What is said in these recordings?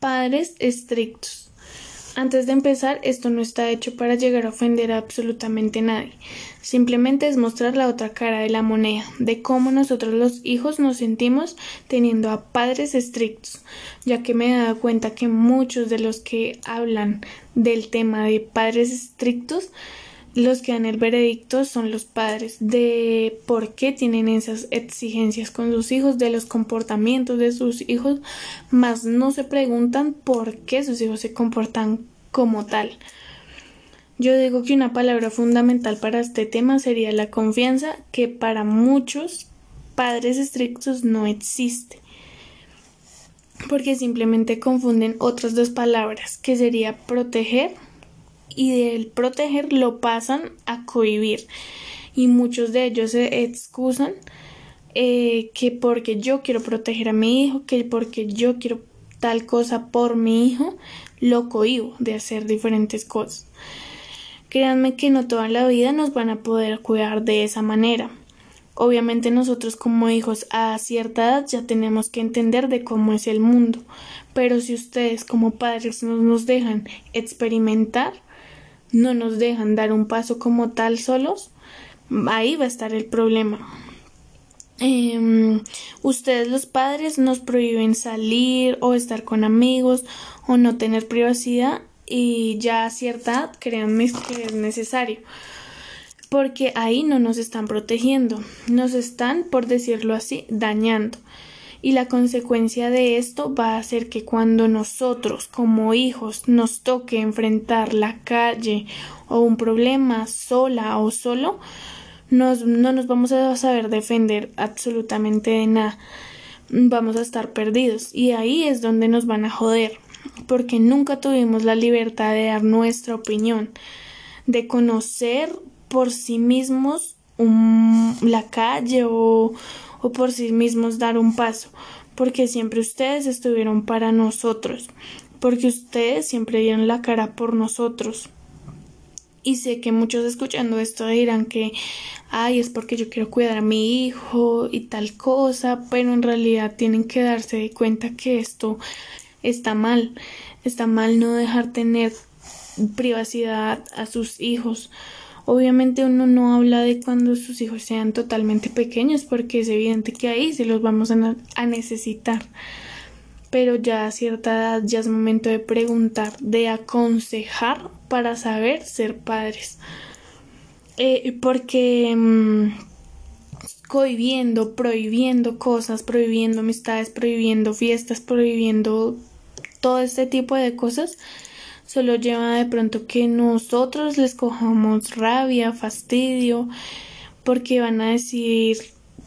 Padres estrictos. Antes de empezar, esto no está hecho para llegar a ofender a absolutamente nadie. Simplemente es mostrar la otra cara de la moneda, de cómo nosotros los hijos nos sentimos teniendo a padres estrictos, ya que me he dado cuenta que muchos de los que hablan del tema de padres estrictos los que dan el veredicto son los padres de por qué tienen esas exigencias con sus hijos, de los comportamientos de sus hijos, mas no se preguntan por qué sus hijos se comportan como tal. Yo digo que una palabra fundamental para este tema sería la confianza, que para muchos padres estrictos no existe porque simplemente confunden otras dos palabras, que sería proteger y del proteger lo pasan a cohibir y muchos de ellos se excusan eh, que porque yo quiero proteger a mi hijo, que porque yo quiero tal cosa por mi hijo, lo cohibo de hacer diferentes cosas. Créanme que no toda la vida nos van a poder cuidar de esa manera. Obviamente nosotros como hijos a cierta edad ya tenemos que entender de cómo es el mundo, pero si ustedes como padres no nos dejan experimentar, no nos dejan dar un paso como tal solos, ahí va a estar el problema. Em, ustedes los padres nos prohíben salir o estar con amigos o no tener privacidad y ya a cierta edad créanme que es necesario porque ahí no nos están protegiendo, nos están, por decirlo así, dañando y la consecuencia de esto va a ser que cuando nosotros como hijos nos toque enfrentar la calle o un problema sola o solo, nos, no nos vamos a saber defender absolutamente de nada. Vamos a estar perdidos y ahí es donde nos van a joder porque nunca tuvimos la libertad de dar nuestra opinión, de conocer por sí mismos la calle o, o por sí mismos dar un paso, porque siempre ustedes estuvieron para nosotros, porque ustedes siempre dieron la cara por nosotros. Y sé que muchos escuchando esto dirán que, ay, es porque yo quiero cuidar a mi hijo y tal cosa, pero en realidad tienen que darse cuenta que esto está mal. Está mal no dejar tener privacidad a sus hijos Obviamente uno no habla de cuando sus hijos sean totalmente pequeños porque es evidente que ahí se los vamos a, necesitar. Pero ya a cierta edad ya es momento de preguntar, de aconsejar para saber ser padres. Eh, porque mm, cohibiendo, prohibiendo cosas, prohibiendo amistades, prohibiendo fiestas, prohibiendo todo este tipo de cosas, solo lleva de pronto que nosotros les cojamos rabia, fastidio, porque van a decir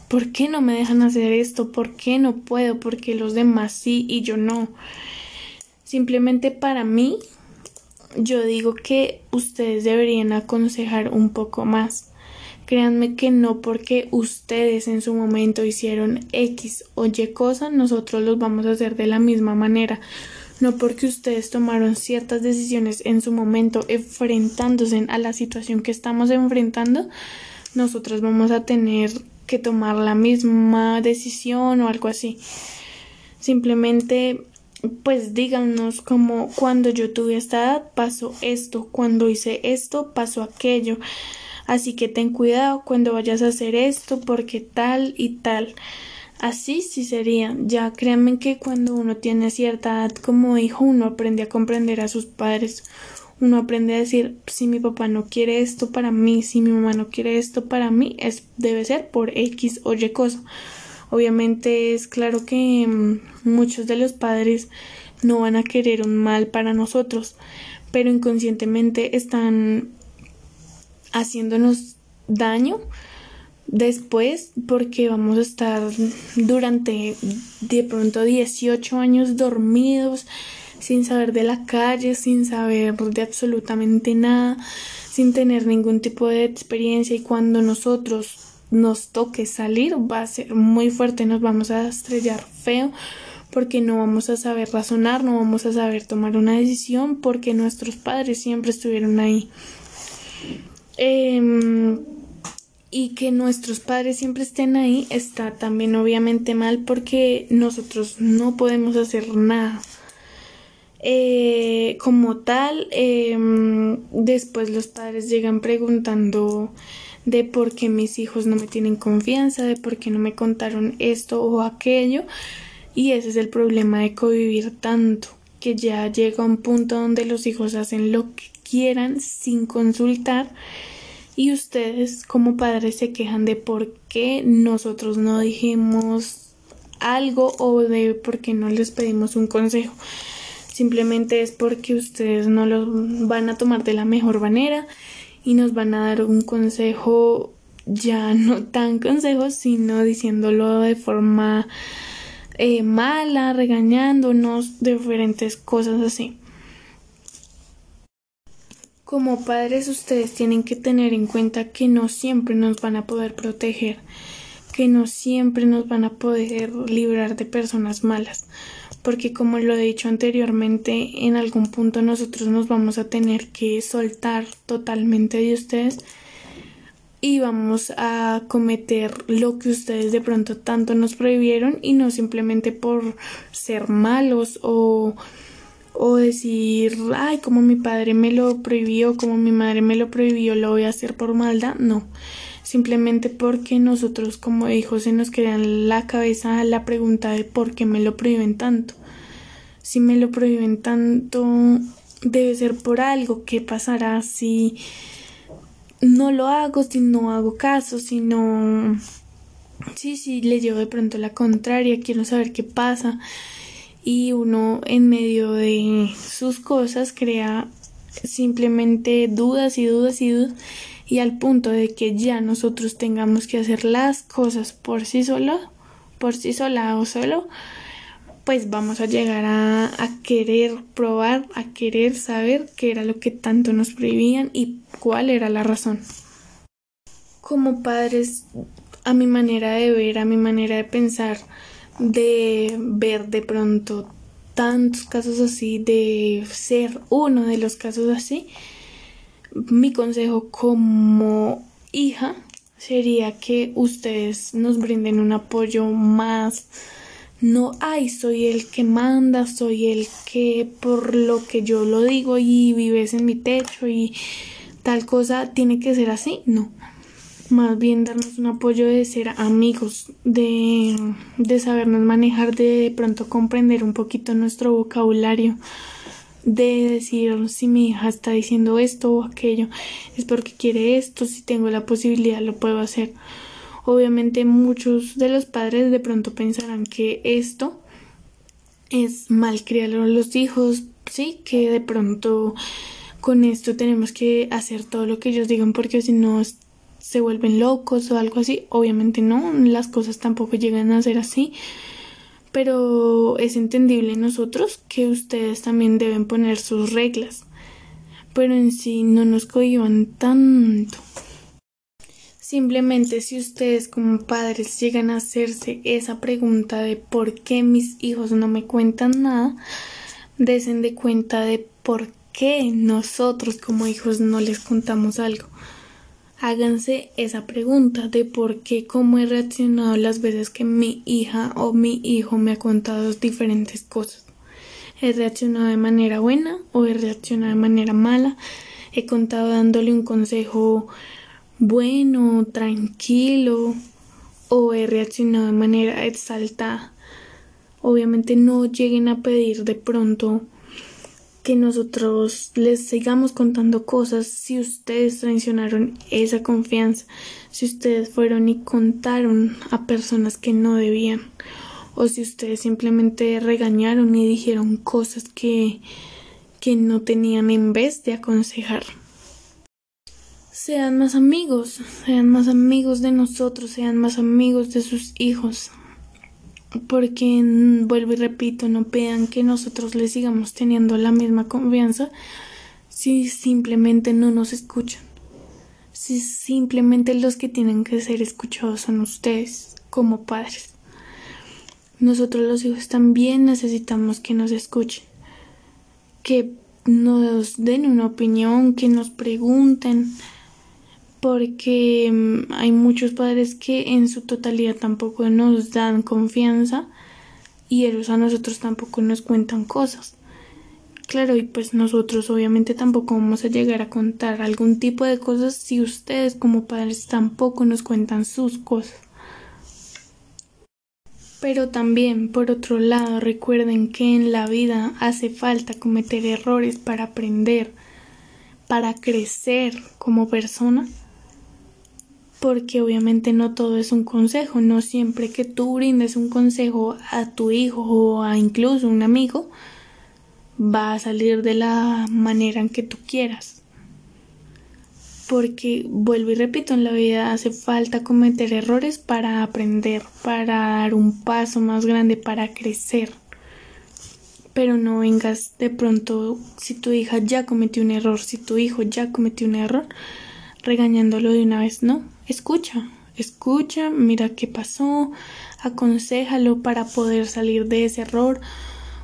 ¿por qué no me dejan hacer esto? ¿Por qué no puedo? Porque los demás sí y yo no. Simplemente para mí, yo digo que ustedes deberían aconsejar un poco más. Créanme que no porque ustedes en su momento hicieron X o Y cosa, nosotros los vamos a hacer de la misma manera no porque ustedes tomaron ciertas decisiones en su momento enfrentándose a la situación que estamos enfrentando, nosotros vamos a tener que tomar la misma decisión o algo así. Simplemente pues díganos como cuando yo tuve esta edad pasó esto, cuando hice esto pasó aquello. Así que ten cuidado cuando vayas a hacer esto porque tal y tal. Así sí sería. Ya créanme que cuando uno tiene cierta edad como hijo, uno aprende a comprender a sus padres. Uno aprende a decir, si mi papá no quiere esto para mí, si mi mamá no quiere esto para mí, es, debe ser por X o Y cosa. Obviamente es claro que mm, muchos de los padres no van a querer un mal para nosotros, pero inconscientemente están haciéndonos daño después porque vamos a estar durante de pronto 18 años dormidos sin saber de la calle, sin saber de absolutamente nada, sin tener ningún tipo de experiencia y cuando nosotros nos toque salir va a ser muy fuerte, nos vamos a estrellar feo porque no vamos a saber razonar, no vamos a saber tomar una decisión porque nuestros padres siempre estuvieron ahí. Eh, y que nuestros padres siempre estén ahí está también obviamente mal porque nosotros no podemos hacer nada. Eh, como tal, em, después los padres llegan preguntando de por qué mis hijos no me tienen confianza, de por qué no me contaron esto o aquello. Y ese es el problema de convivir tanto, que ya llega un punto donde los hijos hacen lo que quieran sin consultar y ustedes como padres se quejan de por qué nosotros no dijimos algo o de por qué no les pedimos un consejo. Simplemente es porque ustedes no lo van a tomar de la mejor manera y nos van a dar un consejo ya no tan consejo, sino diciéndolo de forma eh, mala, regañándonos, diferentes cosas así. Como padres ustedes tienen que tener en cuenta que no siempre nos van a poder proteger, que no siempre nos van a poder librar de personas malas, porque como lo he dicho anteriormente, en algún punto nosotros nos vamos a tener que soltar totalmente de ustedes y vamos a cometer lo que ustedes de pronto tanto nos prohibieron y no simplemente por ser malos o o decir, ay, como mi padre me lo prohibió, como mi madre me lo prohibió, lo voy a hacer por maldad, no, simplemente porque nosotros como hijos se nos queda en la cabeza la pregunta de por qué me lo prohíben tanto. Si me lo prohíben tanto, debe ser por algo, ¿qué pasará si no lo hago, si no hago caso, si no... Sí, sí, le llevo de pronto la contraria, quiero saber qué pasa y uno en medio de sus cosas crea simplemente dudas y dudas y dudas y al punto de que ya nosotros tengamos que hacer las cosas por sí solo, por sí sola o solo, pues vamos a llegar a, a querer probar, a querer saber qué era lo que tanto nos prohibían y cuál era la razón. Como padres, a mi manera de ver, a mi manera de pensar, de ver de pronto tantos casos así, de ser uno de los casos así, mi consejo como hija sería que ustedes nos brinden un apoyo más. No ay soy el que manda soy el que por lo que yo lo digo y vives en mi techo y tal cosa tiene que ser así no más bien darnos un apoyo de ser amigos, de, de sabernos manejar, de, de pronto comprender un poquito nuestro vocabulario, de decir si mi hija está diciendo esto o aquello, es porque quiere esto, si tengo la posibilidad lo puedo hacer. Obviamente muchos de los padres de pronto pensarán que esto es mal criar a los hijos, sí, que de pronto con esto tenemos que hacer todo lo que ellos digan porque si no se vuelven locos o algo así. Obviamente no, las cosas tampoco llegan a ser así. Pero es entendible nosotros que ustedes también deben poner sus reglas. Pero en sí no nos cohiban tanto. Simplemente si ustedes como padres llegan a hacerse esa pregunta de por qué mis hijos no me cuentan nada, desen de cuenta de por qué nosotros como hijos no les contamos algo háganse esa pregunta de por qué, cómo he reaccionado las veces que mi hija o mi hijo me ha contado diferentes cosas. ¿He reaccionado de manera buena o he reaccionado de manera mala? ¿He contado dándole un consejo bueno, tranquilo o he reaccionado de manera exaltada? Obviamente no lleguen a pedir de pronto que nosotros les sigamos contando cosas si ustedes traicionaron esa confianza, si ustedes fueron y contaron a personas que no debían, o si ustedes simplemente regañaron y dijeron cosas que, que no tenían en vez de aconsejar. Sean más amigos, sean más amigos de nosotros, sean más amigos de sus hijos, porque vuelvo y repito, no vean que nosotros les sigamos teniendo la misma confianza si simplemente no nos escuchan. Si simplemente los que tienen que ser escuchados son ustedes como padres. Nosotros los hijos también necesitamos que nos escuchen, que nos den una opinión, que nos pregunten, porque mm, hay muchos padres que en su totalidad tampoco nos dan confianza y ellos a nosotros tampoco nos cuentan cosas. Claro, y pues nosotros obviamente tampoco vamos a llegar a contar algún tipo de cosas si ustedes como padres tampoco nos cuentan sus cosas. Pero también, por otro lado, recuerden que en la vida hace falta cometer errores para aprender, para crecer como persona, porque obviamente no todo es un consejo, no siempre que tú brindes un consejo a tu hijo o a incluso un amigo, va a salir de la manera en que tú quieras. Porque, vuelvo y repito, en la vida hace falta cometer errores para aprender, para dar un paso más grande, para crecer. Pero no vengas de pronto, si tu hija ya cometió un error, si tu hijo ya cometió un error, regañándolo de una vez. No, escucha, escucha, mira qué pasó, aconsejalo para poder salir de ese error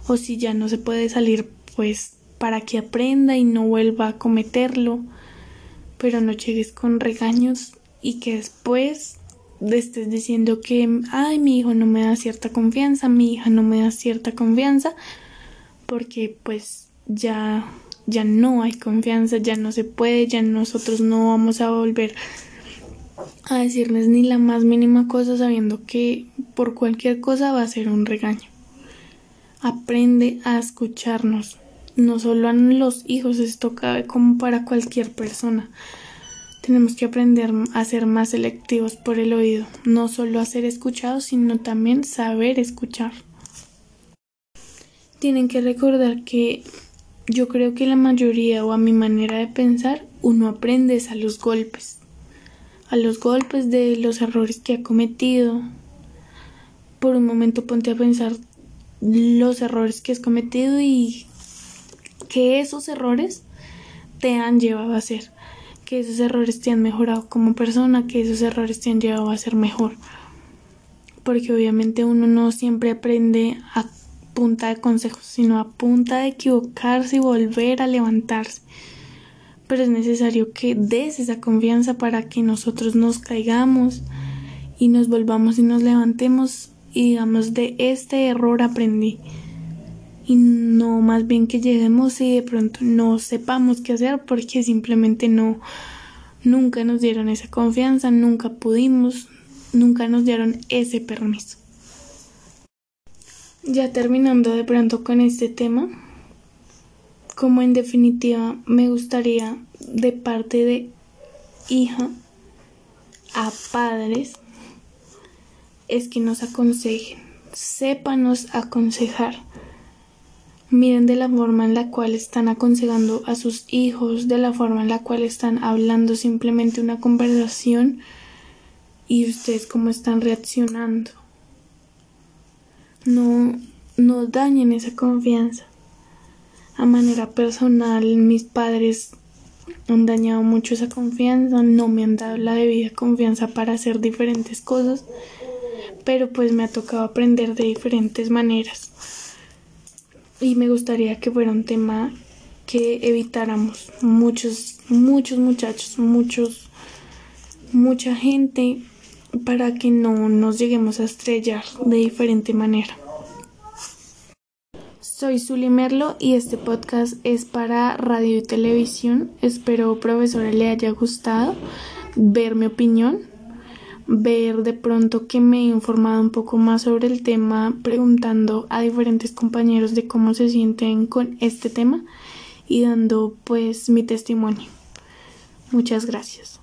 o si ya no se puede salir, pues para que aprenda y no vuelva a cometerlo, pero no llegues con regaños y que después estés diciendo que, ay, mi hijo no me da cierta confianza, mi hija no me da cierta confianza, porque pues ya ya no hay confianza, ya no se puede, ya nosotros no vamos a volver a decirles ni la más mínima cosa sabiendo que por cualquier cosa va a ser un regaño. Aprende a escucharnos. No solo a los hijos, esto cabe como para cualquier persona. Tenemos que aprender a ser más selectivos por el oído, no solo a ser escuchados, sino también saber escuchar. Tienen que recordar que yo creo que la mayoría o a mi manera de pensar, uno aprende a los golpes, a los golpes de los errores que ha cometido. Por un momento ponte a pensar los errores que has cometido y que esos errores te han llevado a ser, que esos errores te han mejorado como persona, que esos errores te han llevado a ser mejor. Porque obviamente uno no siempre aprende a punta de consejos, sino a punta de equivocarse y volver a levantarse. Pero es necesario que des esa confianza para que nosotros nos caigamos y nos volvamos y nos levantemos y digamos de este error aprendí y no más bien que lleguemos y de pronto no sepamos qué hacer porque simplemente no nunca nos dieron esa confianza, nunca pudimos, nunca nos dieron ese permiso. Ya terminando de pronto con este tema, como en definitiva me gustaría de parte de hija a padres es que nos aconsejen, sépanos aconsejar. Miren de la forma en la cual están aconsejando a sus hijos, de la forma en la cual están hablando simplemente una conversación y ustedes cómo están reaccionando. No, no dañen esa confianza. A manera personal, mis padres han dañado mucho esa confianza, no me han dado la debida confianza para hacer diferentes cosas pero pues me ha tocado aprender de diferentes maneras. Y me gustaría que fuera un tema que evitáramos muchos, muchos muchachos, muchos, mucha gente para que no nos lleguemos a estrellar de diferente manera. Soy Zuli Merlo y este podcast es para radio y televisión. Espero, profesora, le haya gustado ver mi opinión ver de pronto que me he informado un poco más sobre el tema preguntando a diferentes compañeros de cómo se sienten con este tema y dando pues mi testimonio. Muchas gracias.